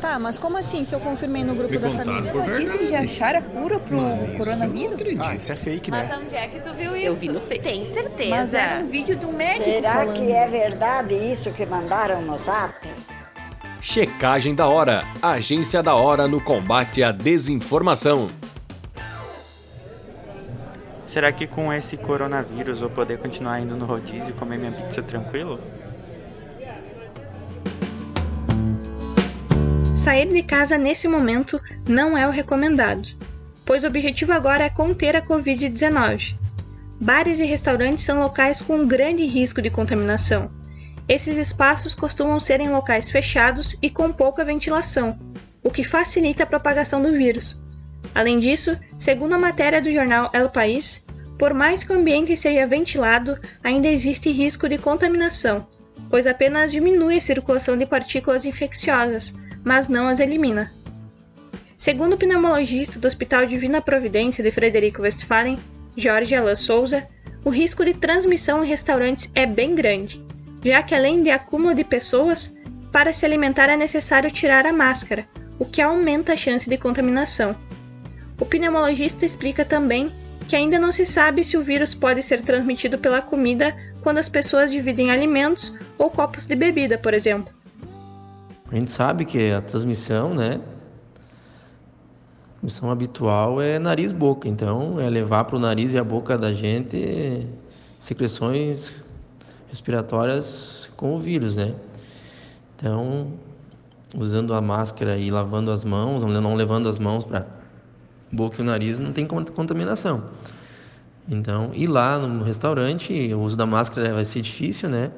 Tá, mas como assim se eu confirmei no grupo Me da família? por verdade. Dizem de achar a cura pro Mas eu não coronavírus? acredito. Ah, isso é fake, Mas né? onde é que tu viu isso? Eu vi no Face. Tem certeza. Mas era um vídeo do médico Será falando. que é verdade isso que mandaram no zap? Checagem da Hora, agência da hora no combate à desinformação. Será que com esse coronavírus vou poder continuar indo no rodízio e comer minha pizza tranquilo? Sair de casa nesse momento não é o recomendado, pois o objetivo agora é conter a Covid-19. Bares e restaurantes são locais com grande risco de contaminação. Esses espaços costumam ser em locais fechados e com pouca ventilação, o que facilita a propagação do vírus. Além disso, segundo a matéria do jornal El País, por mais que o ambiente seja ventilado, ainda existe risco de contaminação, pois apenas diminui a circulação de partículas infecciosas, mas não as elimina. Segundo o pneumologista do Hospital Divina Providência de Frederico Westphalen, Jorge Alain Souza, o risco de transmissão em restaurantes é bem grande, já que além de acúmulo de pessoas, para se alimentar é necessário tirar a máscara, o que aumenta a chance de contaminação. O pneumologista explica também que ainda não se sabe se o vírus pode ser transmitido pela comida quando as pessoas dividem alimentos ou copos de bebida, por exemplo. A gente sabe que a transmissão, né? A transmissão habitual é nariz-boca, então é levar para o nariz e a boca da gente secreções respiratórias com o vírus, né? Então, usando a máscara e lavando as mãos, não levando as mãos para boca e nariz, não tem contaminação. Então, ir lá no restaurante, o uso da máscara vai ser difícil, né?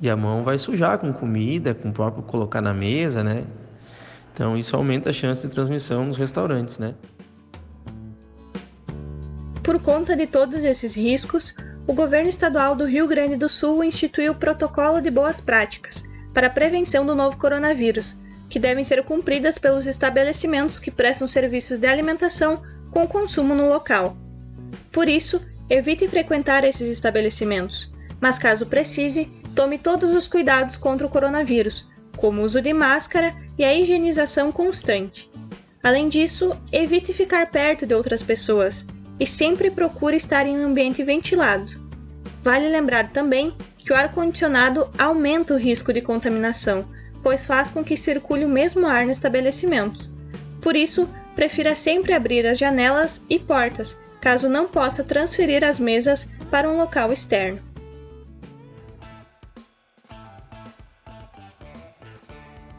E a mão vai sujar com comida, com o próprio colocar na mesa, né? Então, isso aumenta a chance de transmissão nos restaurantes, né? Por conta de todos esses riscos, o governo estadual do Rio Grande do Sul instituiu o protocolo de boas práticas para a prevenção do novo coronavírus, que devem ser cumpridas pelos estabelecimentos que prestam serviços de alimentação com consumo no local. Por isso, evite frequentar esses estabelecimentos, mas caso precise, tome todos os cuidados contra o coronavírus, como o uso de máscara e a higienização constante. Além disso, evite ficar perto de outras pessoas e sempre procure estar em um ambiente ventilado. Vale lembrar também que o ar-condicionado aumenta o risco de contaminação, pois faz com que circule o mesmo ar no estabelecimento. Por isso, prefira sempre abrir as janelas e portas, caso não possa transferir as mesas para um local externo.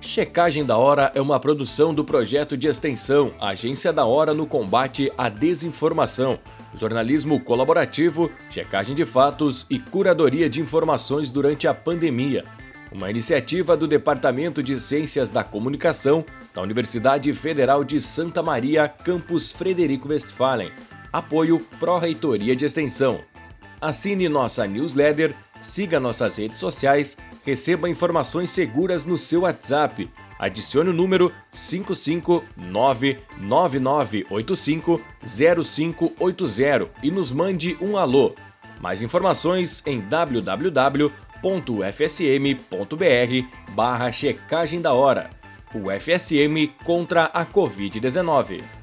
Checagem da Hora é uma produção do projeto de extensão Agência da Hora no combate à desinformação, jornalismo colaborativo, checagem de fatos e curadoria de informações durante a pandemia. Uma iniciativa do Departamento de Ciências da Comunicação da Universidade Federal de Santa Maria, campus Frederico Westphalen. Apoio Pró-Reitoria de Extensão. Assine nossa newsletter, siga nossas redes sociais, receba informações seguras no seu WhatsApp. Adicione o número 55999850580 e nos mande um alô. Mais informações em www.ufsm.br barra checagem da hora. O FSM contra a Covid-19.